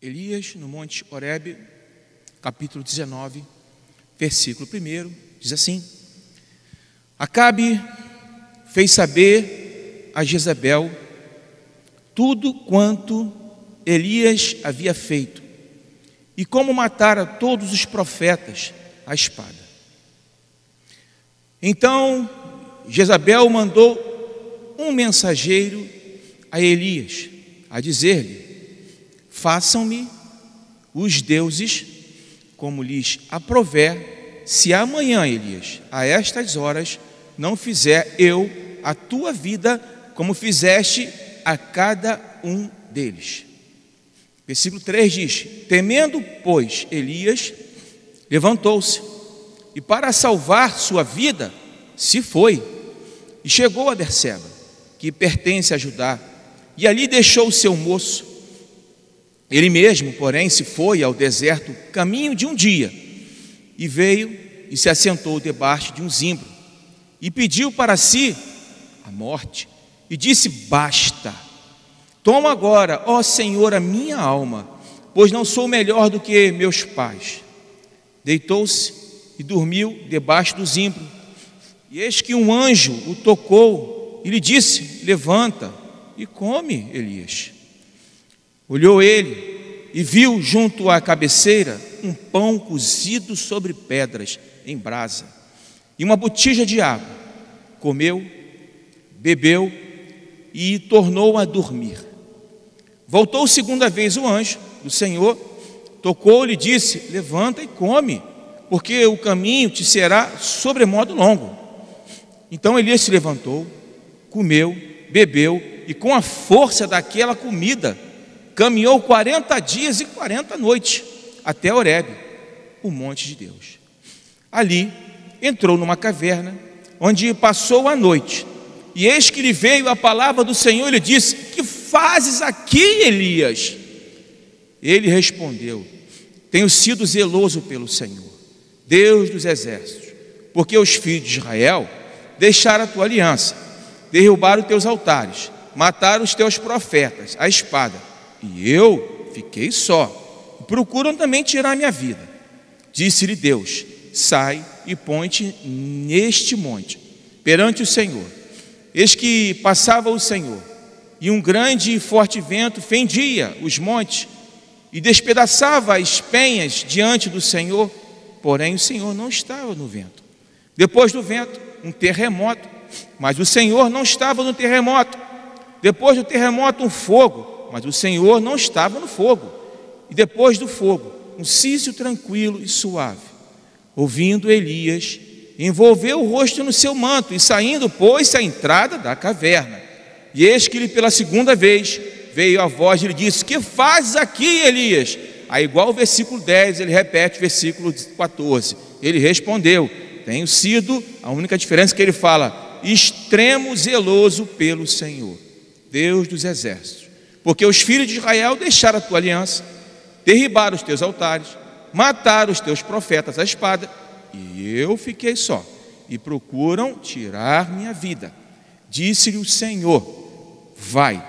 Elias no Monte Horebe, capítulo 19, versículo 1, diz assim: Acabe fez saber a Jezabel tudo quanto Elias havia feito e como matara todos os profetas à espada. Então Jezabel mandou um mensageiro a Elias a dizer-lhe: Façam-me os deuses como lhes aprover, se amanhã, Elias, a estas horas, não fizer eu a tua vida como fizeste a cada um deles. Versículo 3 diz: Temendo, pois, Elias levantou-se e, para salvar sua vida, se foi e chegou a Berseba, que pertence a Judá, e ali deixou o seu moço. Ele mesmo, porém, se foi ao deserto caminho de um dia e veio e se assentou debaixo de um zimbro e pediu para si a morte e disse: Basta, toma agora, ó Senhor, a minha alma, pois não sou melhor do que meus pais. Deitou-se e dormiu debaixo do zimbro. E eis que um anjo o tocou e lhe disse: Levanta e come, Elias. Olhou ele e viu junto à cabeceira um pão cozido sobre pedras em brasa e uma botija de água. Comeu, bebeu e tornou a dormir. Voltou segunda vez o anjo do Senhor, tocou-lhe e disse: Levanta e come, porque o caminho te será sobremodo longo. Então Elias se levantou, comeu, bebeu e com a força daquela comida caminhou 40 dias e 40 noites até Horebe, o monte de Deus. Ali entrou numa caverna, onde passou a noite. E eis que lhe veio a palavra do Senhor e lhe disse: Que fazes aqui, Elias? Ele respondeu: Tenho sido zeloso pelo Senhor, Deus dos exércitos, porque os filhos de Israel deixaram a tua aliança, derrubaram os teus altares, mataram os teus profetas, a espada e eu fiquei só. Procuram também tirar minha vida. Disse-lhe Deus: Sai e põe-te neste monte, perante o Senhor. Eis que passava o Senhor, e um grande e forte vento fendia os montes e despedaçava as penhas diante do Senhor, porém o Senhor não estava no vento. Depois do vento, um terremoto, mas o Senhor não estava no terremoto. Depois do terremoto, um fogo, mas o Senhor não estava no fogo. E depois do fogo, um sício tranquilo e suave. Ouvindo Elias, envolveu o rosto no seu manto e saindo, pôs-se à entrada da caverna. E eis que lhe pela segunda vez veio a voz e lhe disse: Que fazes aqui, Elias? Aí, igual o versículo 10, ele repete o versículo 14. Ele respondeu: Tenho sido, a única diferença é que ele fala, extremo zeloso pelo Senhor, Deus dos exércitos porque os filhos de Israel deixaram a tua aliança, derribaram os teus altares, mataram os teus profetas à espada, e eu fiquei só, e procuram tirar minha vida. Disse-lhe o Senhor: Vai,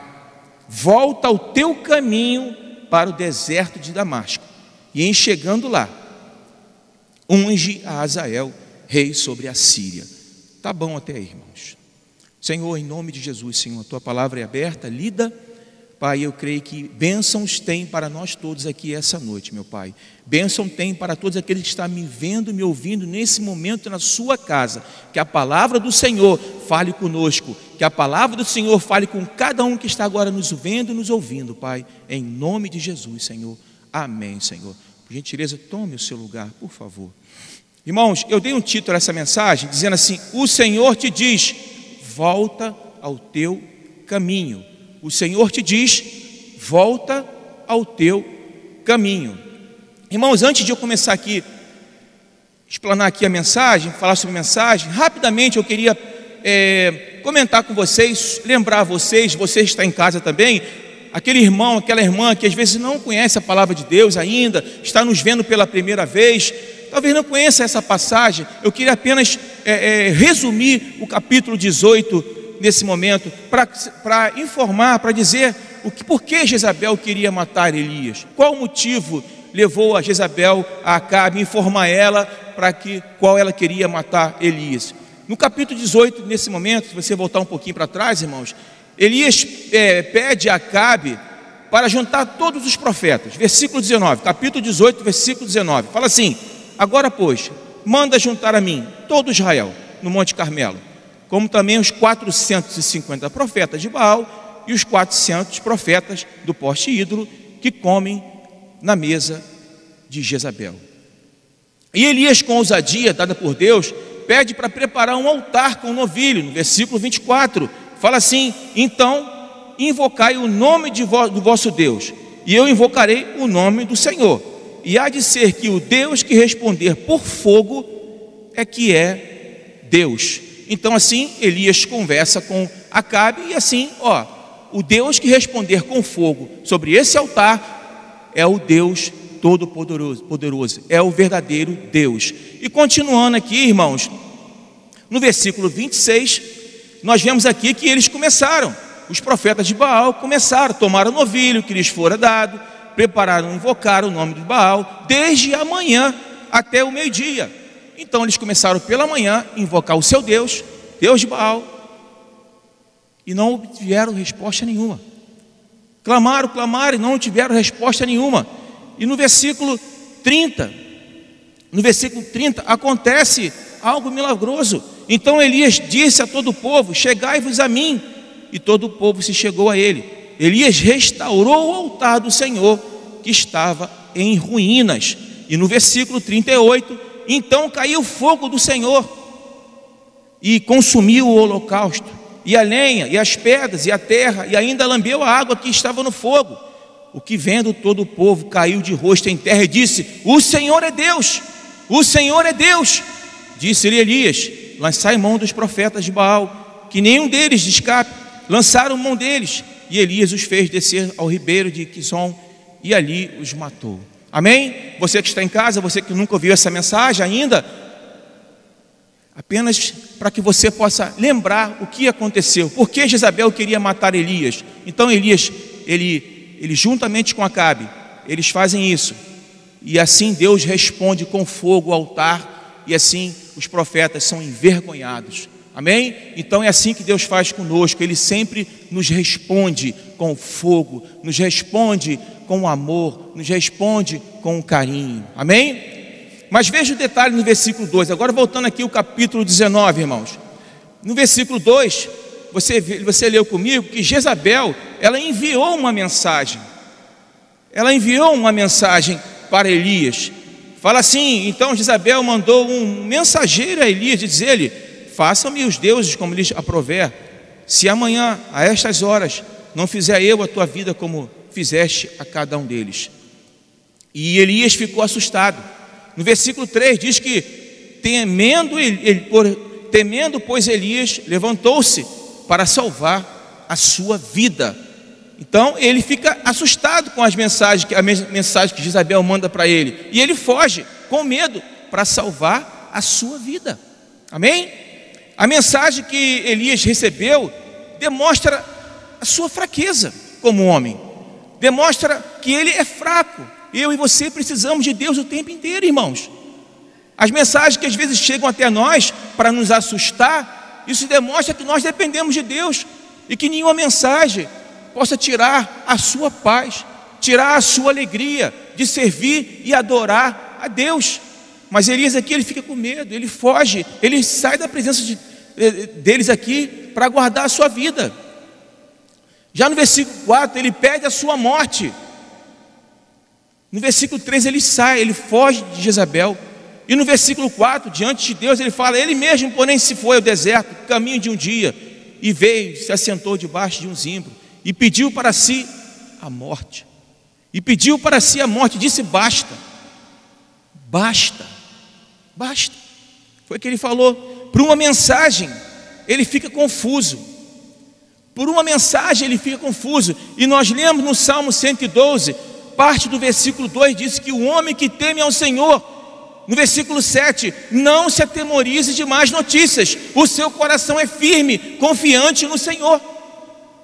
volta ao teu caminho para o deserto de Damasco, e em chegando lá, unge a Azael, rei sobre a Síria. Tá bom até aí, irmãos. Senhor, em nome de Jesus, Senhor, a tua palavra é aberta, lida Pai, eu creio que bênçãos tem para nós todos aqui essa noite, meu Pai. Bênção tem para todos aqueles que estão me vendo, me ouvindo nesse momento na sua casa. Que a palavra do Senhor fale conosco. Que a palavra do Senhor fale com cada um que está agora nos vendo e nos ouvindo, Pai. Em nome de Jesus, Senhor. Amém, Senhor. Por gentileza, tome o seu lugar, por favor. Irmãos, eu dei um título a essa mensagem dizendo assim: O Senhor te diz, volta ao teu caminho o Senhor te diz: volta ao teu caminho. Irmãos, antes de eu começar aqui, explanar aqui a mensagem, falar sobre a mensagem, rapidamente eu queria é, comentar com vocês, lembrar vocês, você está em casa também, aquele irmão, aquela irmã que às vezes não conhece a palavra de Deus ainda, está nos vendo pela primeira vez, talvez não conheça essa passagem, eu queria apenas é, é, resumir o capítulo 18 nesse momento para informar, para dizer o por que Jezabel queria matar Elias? Qual o motivo levou a Jezabel a Acabe informar ela para que qual ela queria matar Elias? No capítulo 18, nesse momento, se você voltar um pouquinho para trás, irmãos, Elias é, pede a Acabe para juntar todos os profetas. Versículo 19, capítulo 18, versículo 19. Fala assim: Agora, pois, manda juntar a mim todo Israel no Monte Carmelo, como também os 450 profetas de Baal e os 400 profetas do poste ídolo que comem na mesa de Jezabel. E Elias, com ousadia dada por Deus, pede para preparar um altar com um novilho, no versículo 24, fala assim: Então invocai o nome vo do vosso Deus, e eu invocarei o nome do Senhor. E há de ser que o Deus que responder por fogo é que é Deus. Então assim Elias conversa com Acabe e assim, ó, o Deus que responder com fogo sobre esse altar é o Deus todo-poderoso, poderoso, é o verdadeiro Deus. E continuando aqui, irmãos, no versículo 26, nós vemos aqui que eles começaram, os profetas de Baal começaram, tomaram o novilho que lhes fora dado, prepararam, invocaram o nome de Baal, desde a manhã até o meio-dia. Então eles começaram pela manhã a invocar o seu Deus, Deus de Baal, e não obtiveram resposta nenhuma. Clamaram, clamaram e não tiveram resposta nenhuma. E no versículo 30, no versículo 30, acontece algo milagroso. Então Elias disse a todo o povo: Chegai-vos a mim. E todo o povo se chegou a ele. Elias restaurou o altar do Senhor, que estava em ruínas. E no versículo 38, então caiu o fogo do Senhor e consumiu o holocausto, e a lenha, e as pedras, e a terra, e ainda lambeu a água que estava no fogo. O que vendo todo o povo caiu de rosto em terra e disse: O Senhor é Deus, o Senhor é Deus. Disse-lhe Elias: Lançai mão dos profetas de Baal, que nenhum deles escape. Lançaram mão deles, e Elias os fez descer ao ribeiro de Quizon, e ali os matou. Amém? Você que está em casa, você que nunca ouviu essa mensagem ainda, apenas para que você possa lembrar o que aconteceu. Por que Jezabel queria matar Elias? Então Elias, ele, ele juntamente com Acabe, eles fazem isso. E assim Deus responde com fogo ao altar, e assim os profetas são envergonhados. Amém? Então é assim que Deus faz conosco, Ele sempre nos responde com fogo, nos responde com amor, nos responde com carinho. Amém? Mas veja o detalhe no versículo 2. Agora voltando aqui o capítulo 19, irmãos. No versículo 2, você, você leu comigo que Jezabel, ela enviou uma mensagem. Ela enviou uma mensagem para Elias. Fala assim, então Jezabel mandou um mensageiro a Elias dizer-lhe: Façam-me os deuses como lhes aprover, se amanhã, a estas horas, não fizer eu a tua vida como fizeste a cada um deles. E Elias ficou assustado. No versículo 3 diz que, temendo, ele, por, temendo pois Elias, levantou-se para salvar a sua vida. Então ele fica assustado com as mensagens a mensagem que Isabel manda para ele, e ele foge com medo para salvar a sua vida. Amém? A mensagem que Elias recebeu demonstra a sua fraqueza como homem demonstra que ele é fraco. Eu e você precisamos de Deus o tempo inteiro, irmãos. As mensagens que às vezes chegam até nós para nos assustar, isso demonstra que nós dependemos de Deus e que nenhuma mensagem possa tirar a sua paz, tirar a sua alegria de servir e adorar a Deus. Mas Elias aqui ele fica com medo, ele foge, ele sai da presença de, deles aqui para guardar a sua vida. Já no versículo 4, ele pede a sua morte. No versículo 3, ele sai, ele foge de Jezabel. E no versículo 4, diante de Deus, ele fala: Ele mesmo, porém, se foi ao deserto, caminho de um dia, e veio, se assentou debaixo de um zimbro, e pediu para si a morte. E pediu para si a morte, disse: Basta, basta, basta. Foi o que ele falou. Por uma mensagem, ele fica confuso por uma mensagem ele fica confuso. E nós lemos no Salmo 112, parte do versículo 2 diz que o homem que teme ao Senhor, no versículo 7, não se atemorize de más notícias, o seu coração é firme, confiante no Senhor.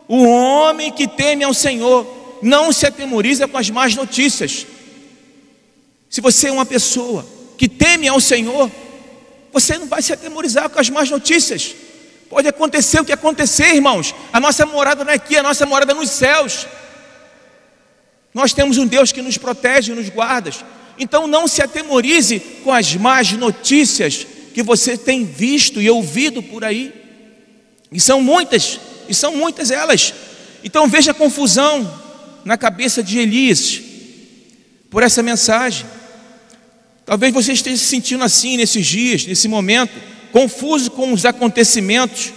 O homem que teme ao Senhor não se atemoriza com as más notícias. Se você é uma pessoa que teme ao Senhor, você não vai se atemorizar com as más notícias. Pode acontecer o que acontecer, irmãos. A nossa morada não é aqui, a nossa morada é nos céus. Nós temos um Deus que nos protege e nos guarda. Então não se atemorize com as más notícias que você tem visto e ouvido por aí. E são muitas, e são muitas elas. Então veja a confusão na cabeça de Elias por essa mensagem. Talvez você esteja se sentindo assim nesses dias, nesse momento, confuso com os acontecimentos.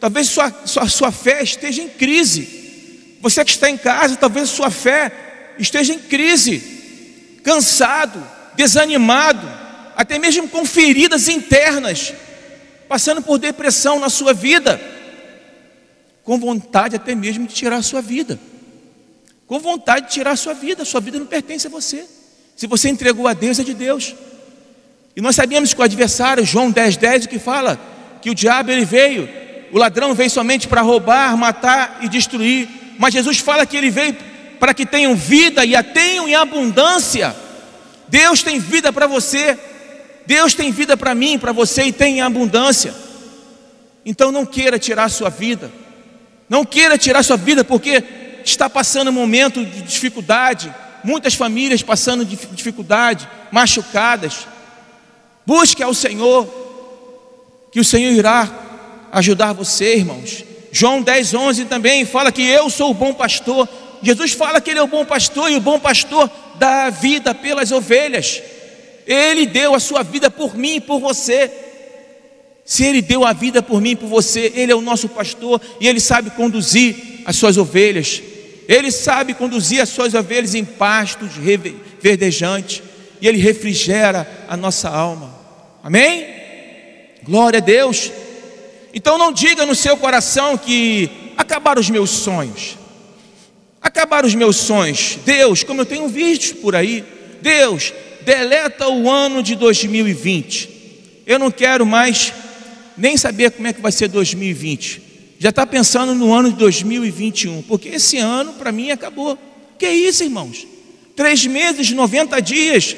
Talvez sua, sua, sua fé esteja em crise. Você que está em casa, talvez sua fé esteja em crise, cansado, desanimado, até mesmo com feridas internas, passando por depressão na sua vida, com vontade até mesmo de tirar a sua vida, com vontade de tirar a sua vida, sua vida não pertence a você. Se você entregou a Deus, é de Deus. E nós sabemos que o adversário, João 10,10, 10, que fala que o diabo ele veio, o ladrão veio somente para roubar, matar e destruir. Mas Jesus fala que ele veio para que tenham vida e a tenham em abundância. Deus tem vida para você, Deus tem vida para mim, para você e tem em abundância. Então não queira tirar a sua vida, não queira tirar a sua vida porque está passando um momento de dificuldade, muitas famílias passando dificuldade, machucadas. Busque ao Senhor, que o Senhor irá ajudar você, irmãos. João 10, 11 também fala que eu sou o bom pastor. Jesus fala que Ele é o bom pastor e o bom pastor dá a vida pelas ovelhas. Ele deu a sua vida por mim e por você. Se Ele deu a vida por mim e por você, Ele é o nosso pastor e Ele sabe conduzir as suas ovelhas. Ele sabe conduzir as suas ovelhas em pastos verdejantes e Ele refrigera a nossa alma. Amém? Glória a Deus. Então não diga no seu coração que acabaram os meus sonhos. Acabaram os meus sonhos. Deus, como eu tenho visto por aí, Deus, deleta o ano de 2020. Eu não quero mais nem saber como é que vai ser 2020. Já está pensando no ano de 2021, porque esse ano para mim acabou. Que isso, irmãos? Três meses, 90 dias.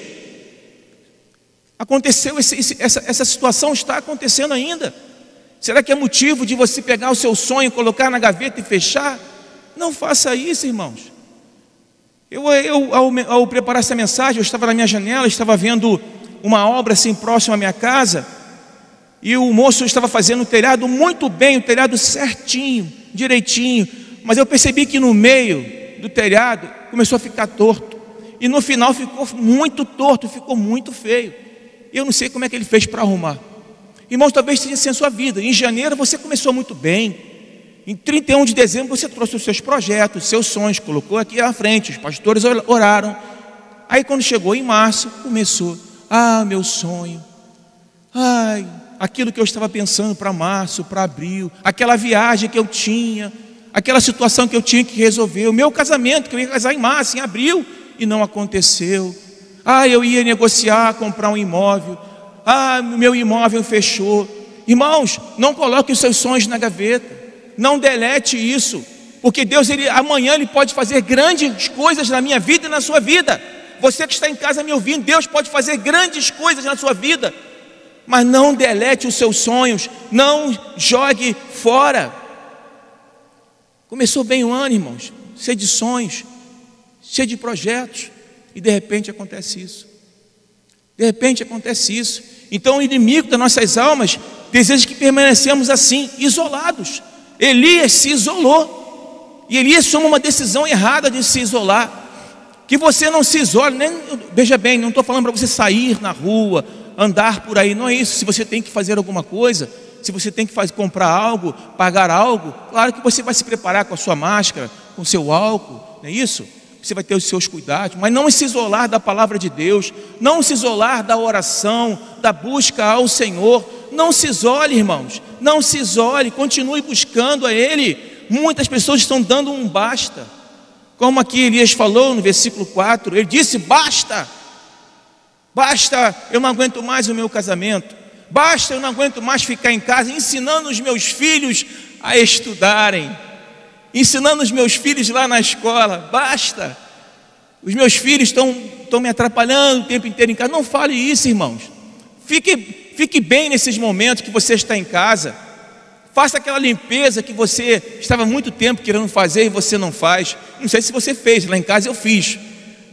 Aconteceu, esse, esse, essa, essa situação está acontecendo ainda. Será que é motivo de você pegar o seu sonho, colocar na gaveta e fechar? Não faça isso, irmãos. Eu, eu ao, ao, preparar essa mensagem, eu estava na minha janela, estava vendo uma obra assim próxima à minha casa, e o moço estava fazendo o telhado muito bem, o telhado certinho, direitinho, mas eu percebi que no meio do telhado começou a ficar torto, e no final ficou muito torto, ficou muito feio. Eu não sei como é que ele fez para arrumar. Irmãos, talvez seja assim a sua vida. Em janeiro você começou muito bem. Em 31 de dezembro você trouxe os seus projetos, os seus sonhos, colocou aqui à frente, os pastores oraram. Aí quando chegou em março, começou: "Ah, meu sonho. Ai, aquilo que eu estava pensando para março, para abril, aquela viagem que eu tinha, aquela situação que eu tinha que resolver, o meu casamento que eu ia casar em março, em abril, e não aconteceu. Ah, eu ia negociar, comprar um imóvel. Ah, meu imóvel fechou. Irmãos, não coloque os seus sonhos na gaveta. Não delete isso, porque Deus ele amanhã ele pode fazer grandes coisas na minha vida e na sua vida. Você que está em casa me ouvindo, Deus pode fazer grandes coisas na sua vida. Mas não delete os seus sonhos, não jogue fora. Começou bem o ano, irmãos, cheio de sonhos, cheio de projetos, e de repente acontece isso. De repente acontece isso. Então o inimigo das nossas almas deseja que permanecemos assim, isolados. Elias se isolou. E Elias tomou uma decisão errada de se isolar. Que você não se isole, nem, veja bem, não estou falando para você sair na rua, andar por aí, não é isso. Se você tem que fazer alguma coisa, se você tem que fazer, comprar algo, pagar algo, claro que você vai se preparar com a sua máscara, com o seu álcool, não é isso? você vai ter os seus cuidados, mas não se isolar da palavra de Deus, não se isolar da oração, da busca ao Senhor. Não se isole, irmãos, não se isole, continue buscando a Ele. Muitas pessoas estão dando um basta, como aqui Elias falou no versículo 4, ele disse: basta, basta, eu não aguento mais o meu casamento, basta, eu não aguento mais ficar em casa ensinando os meus filhos a estudarem. ensinando os meus filhos lá na escola. Basta. Os meus filhos estão, me atrapalhando o tempo inteiro em casa. Não fale isso, irmãos. Fique, fique bem nesses momentos que você está em casa. Faça aquela limpeza que você estava muito tempo querendo fazer e você não faz. Não sei se você fez, lá em casa eu fiz.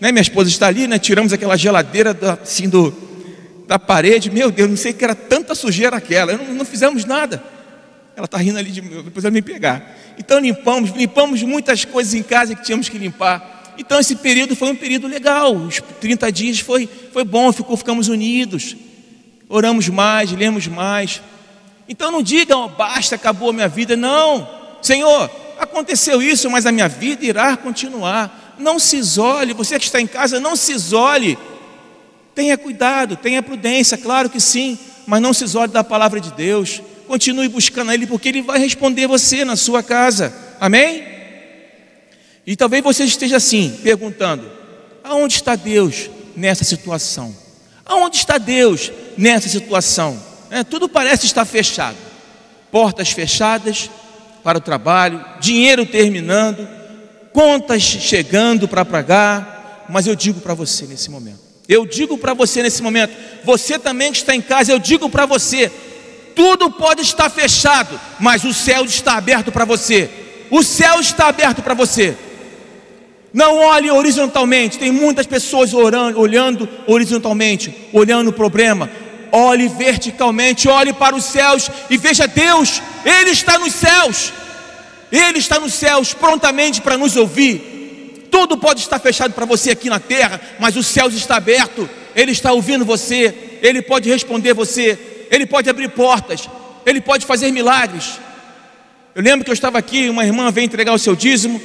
Né? Minha esposa está ali, né? tiramos aquela geladeira assim do, da parede. Meu Deus, não sei que era tanta sujeira aquela. Não, não fizemos nada. Ela está rindo ali de mim, depois ela me pegar. Então limpamos, limpamos muitas coisas em casa que tínhamos que limpar. Então esse período foi um período legal. Os 30 dias foi, foi bom, ficou, ficamos unidos. Oramos mais, lemos mais. Então não digam, oh, basta, acabou a minha vida. Não, Senhor, aconteceu isso, mas a minha vida irá continuar. Não se isole, você que está em casa, não se isole. Tenha cuidado, tenha prudência, claro que sim, mas não se isole da palavra de Deus. Continue buscando Ele, porque Ele vai responder você na sua casa. Amém? E talvez você esteja assim, perguntando: aonde está Deus nessa situação? Aonde está Deus nessa situação? É, tudo parece estar fechado, portas fechadas para o trabalho, dinheiro terminando, contas chegando para pagar, mas eu digo para você nesse momento, eu digo para você nesse momento, você também que está em casa, eu digo para você, tudo pode estar fechado, mas o céu está aberto para você. O céu está aberto para você. Não olhe horizontalmente. Tem muitas pessoas orando, olhando horizontalmente, olhando o problema. Olhe verticalmente, olhe para os céus e veja Deus. Ele está nos céus. Ele está nos céus prontamente para nos ouvir. Tudo pode estar fechado para você aqui na terra, mas o céu está aberto. Ele está ouvindo você. Ele pode responder você. Ele pode abrir portas. Ele pode fazer milagres. Eu lembro que eu estava aqui, uma irmã veio entregar o seu dízimo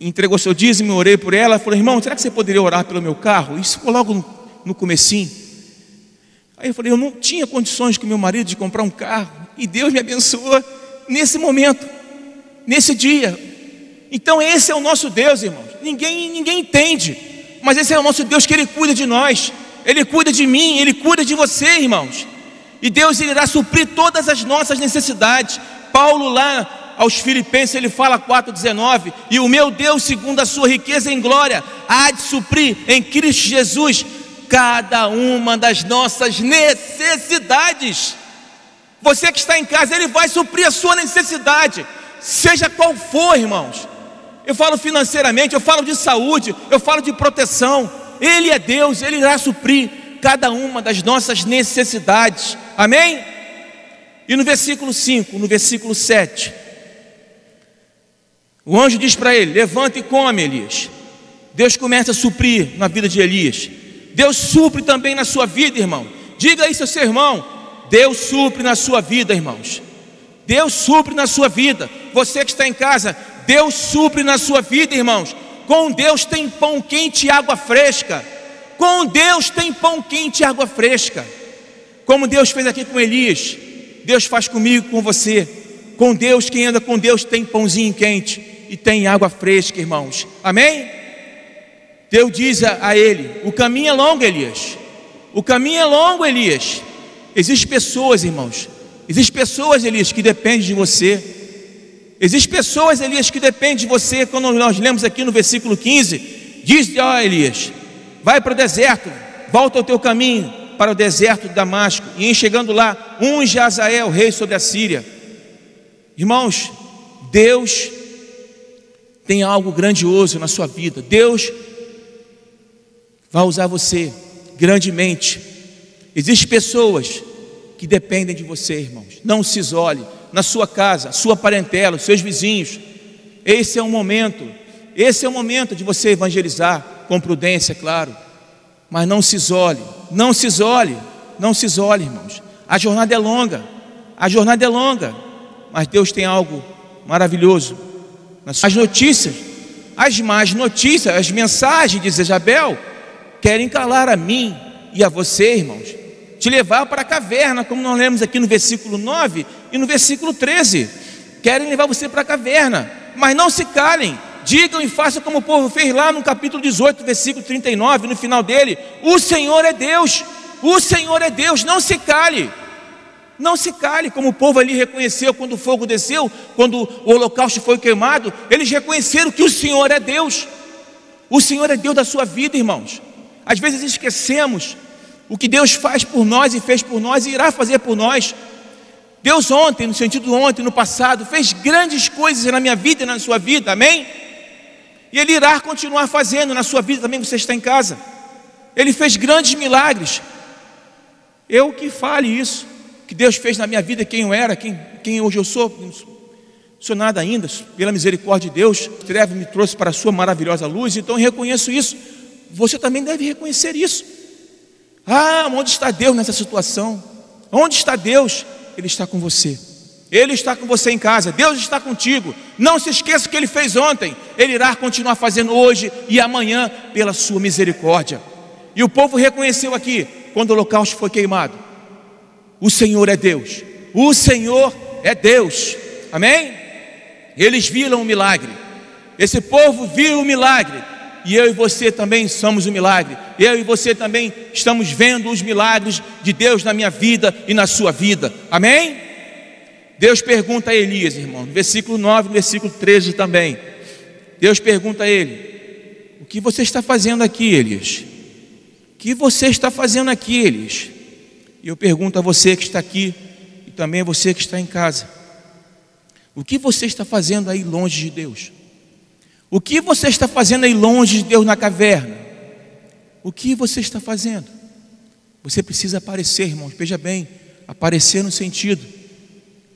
entregou seu dízimo, orei por ela, falou, irmão, será que você poderia orar pelo meu carro? Isso ficou logo no, no comecinho. Aí eu falei, eu não tinha condições com meu marido de comprar um carro, e Deus me abençoou nesse momento, nesse dia. Então esse é o nosso Deus, irmãos. Ninguém, ninguém entende, mas esse é o nosso Deus que Ele cuida de nós, Ele cuida de mim, Ele cuida de você, irmãos. E Deus irá suprir todas as nossas necessidades. Paulo lá aos Filipenses, ele fala 4,19: E o meu Deus, segundo a sua riqueza em glória, há de suprir em Cristo Jesus cada uma das nossas necessidades. Você que está em casa, Ele vai suprir a sua necessidade, seja qual for, irmãos. Eu falo financeiramente, eu falo de saúde, eu falo de proteção. Ele é Deus, Ele irá suprir cada uma das nossas necessidades. Amém? E no versículo 5, no versículo 7, o anjo diz para ele: Levanta e come, Elias. Deus começa a suprir na vida de Elias. Deus supre também na sua vida, irmão. Diga isso ao seu irmão. Deus supre na sua vida, irmãos. Deus supre na sua vida. Você que está em casa, Deus supre na sua vida, irmãos. Com Deus tem pão quente e água fresca. Com Deus tem pão quente e água fresca. Como Deus fez aqui com Elias, Deus faz comigo, com você. Com Deus, quem anda com Deus tem pãozinho quente e tem água fresca, irmãos. Amém? Deus diz a, ele: O caminho é longo, Elias. O caminho é longo, Elias. Existem pessoas, irmãos. Existem pessoas, Elias, que dependem de você. Existem pessoas, Elias, que dependem de você. Quando nós lemos aqui no versículo 15, diz: Ó oh, Elias, vai para o deserto, volta ao teu caminho para o deserto de Damasco. E em chegando lá, unge Azael, rei sobre a Síria. Irmãos, Deus tem algo grandioso na sua vida. Deus vai usar você grandemente. Existem pessoas que dependem de você, irmãos. Não se isole na sua casa, sua parentela, seus vizinhos. Esse é o momento. Esse é o momento de você evangelizar com prudência, claro. Mas não se isole, não se isole, não se isole, irmãos. A jornada é longa. A jornada é longa, mas Deus tem algo maravilhoso as notícias, as más notícias, as mensagens de Jezabel querem calar a mim e a você, irmãos, te levar para a caverna, como nós lemos aqui no versículo 9 e no versículo 13. Querem levar você para a caverna, mas não se calem, digam e façam como o povo fez lá no capítulo 18, versículo 39, no final dele: O Senhor é Deus, o Senhor é Deus, não se cale. Não se cale, como o povo ali reconheceu quando o fogo desceu, quando o holocausto foi queimado, eles reconheceram que o Senhor é Deus. O Senhor é Deus da sua vida, irmãos. Às vezes esquecemos o que Deus faz por nós e fez por nós e irá fazer por nós. Deus ontem, no sentido ontem, no passado, fez grandes coisas na minha vida e na sua vida, amém? E Ele irá continuar fazendo na sua vida também, você está em casa. Ele fez grandes milagres. Eu que fale isso, que Deus fez na minha vida, quem eu era, quem, quem hoje eu sou, não sou nada ainda, pela misericórdia de Deus, treve me trouxe para a sua maravilhosa luz, então eu reconheço isso. Você também deve reconhecer isso. Ah, onde está Deus nessa situação? Onde está Deus? Ele está com você. Ele está com você em casa, Deus está contigo. Não se esqueça o que ele fez ontem, ele irá continuar fazendo hoje e amanhã pela sua misericórdia. E o povo reconheceu aqui, quando o holocausto foi queimado: o Senhor é Deus, o Senhor é Deus, amém? Eles viram o milagre, esse povo viu o milagre, e eu e você também somos o milagre, eu e você também estamos vendo os milagres de Deus na minha vida e na sua vida, amém? Deus pergunta a Elias, irmão, no versículo 9, no versículo 13 também. Deus pergunta a ele: O que você está fazendo aqui, Elias? O que você está fazendo aqui, Elias? E eu pergunto a você que está aqui e também a você que está em casa: O que você está fazendo aí longe de Deus? O que você está fazendo aí longe de Deus na caverna? O que você está fazendo? Você precisa aparecer, irmãos, veja bem, aparecer no sentido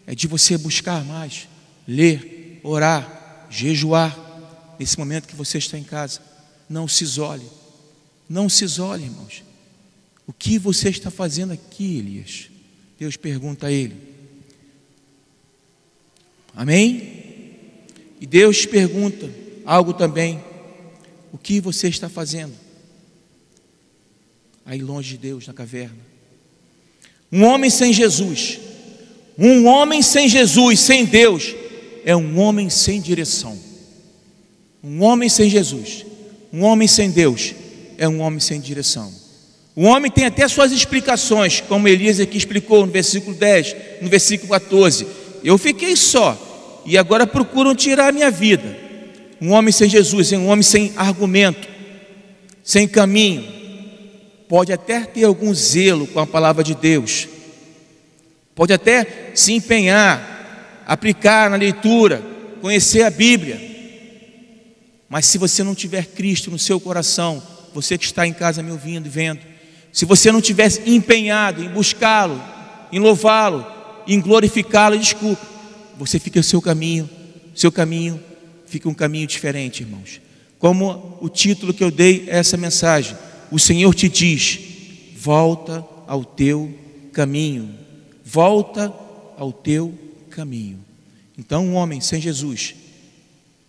é de você buscar mais, ler, orar, jejuar, nesse momento que você está em casa. Não se isole, não se isole, irmãos. O que você está fazendo aqui, Elias? Deus pergunta a ele. Amém? E Deus pergunta algo também. O que você está fazendo? Aí longe de Deus, na caverna. Um homem sem Jesus um homem sem Jesus, sem Deus, é um homem sem direção. Um homem sem Jesus, um homem sem Deus, é um homem sem direção. O homem tem até suas explicações, como Elias aqui explicou no versículo 10, no versículo 14. Eu fiquei só, e agora procuram tirar a minha vida. Um homem sem Jesus um homem sem argumento, sem caminho. Pode até ter algum zelo com a palavra de Deus, pode até se empenhar, aplicar na leitura, conhecer a Bíblia, mas se você não tiver Cristo no seu coração, você que está em casa me ouvindo e vendo, se você não tiver empenhado em buscá-lo, em louvá-lo, em glorificá-lo, desculpe, você fica o seu caminho, seu caminho fica um caminho diferente, irmãos. Como o título que eu dei a essa mensagem, o Senhor te diz: volta ao teu caminho volta ao teu caminho. Então, um homem sem Jesus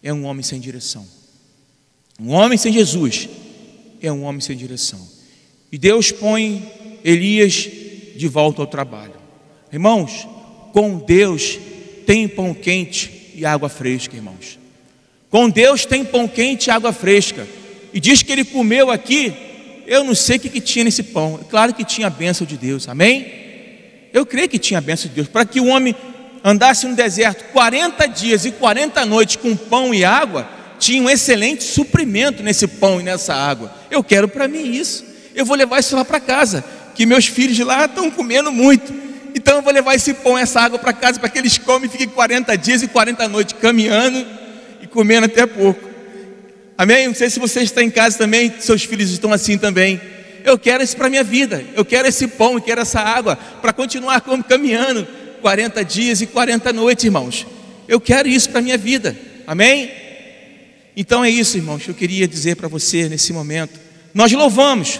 é um homem sem direção. Um homem sem Jesus é um homem sem direção. E Deus põe Elias de volta ao trabalho. Irmãos, com Deus tem pão quente e água fresca, irmãos. Com Deus tem pão quente e água fresca. E diz que ele comeu aqui, eu não sei o que, que tinha nesse pão. Claro que tinha a bênção de Deus, amém? Eu creio que tinha a bênção de Deus. Para que o homem andasse no deserto 40 dias e 40 noites com pão e água, tinha um excelente suprimento nesse pão e nessa água. Eu quero para mim isso. Eu vou levar isso lá para casa, que meus filhos lá estão comendo muito. Então eu vou levar esse pão, essa água para casa, para que eles comem e fiquem 40 dias e 40 noites caminhando comendo até pouco. Amém? Não sei se você está em casa também, seus filhos estão assim também eu quero isso para a minha vida, eu quero esse pão, eu quero essa água para continuar caminhando 40 dias e 40 noites, irmãos. Eu quero isso para a minha vida, amém? Então é isso, irmãos, eu queria dizer para você nesse momento. Nós louvamos,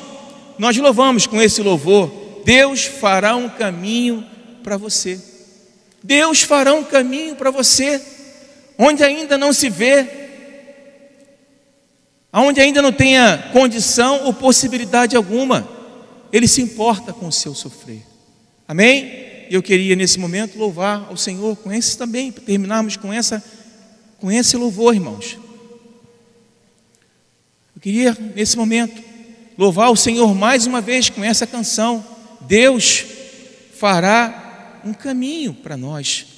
nós louvamos com esse louvor. Deus fará um caminho para você. Deus fará um caminho para você, onde ainda não se vê, aonde ainda não tenha condição ou possibilidade alguma, Ele se importa com o seu sofrer. Amém? Eu queria nesse momento louvar ao Senhor com esse também, para terminarmos com essa com esse louvor, irmãos. Eu queria nesse momento louvar o Senhor mais uma vez com essa canção. Deus fará um caminho para nós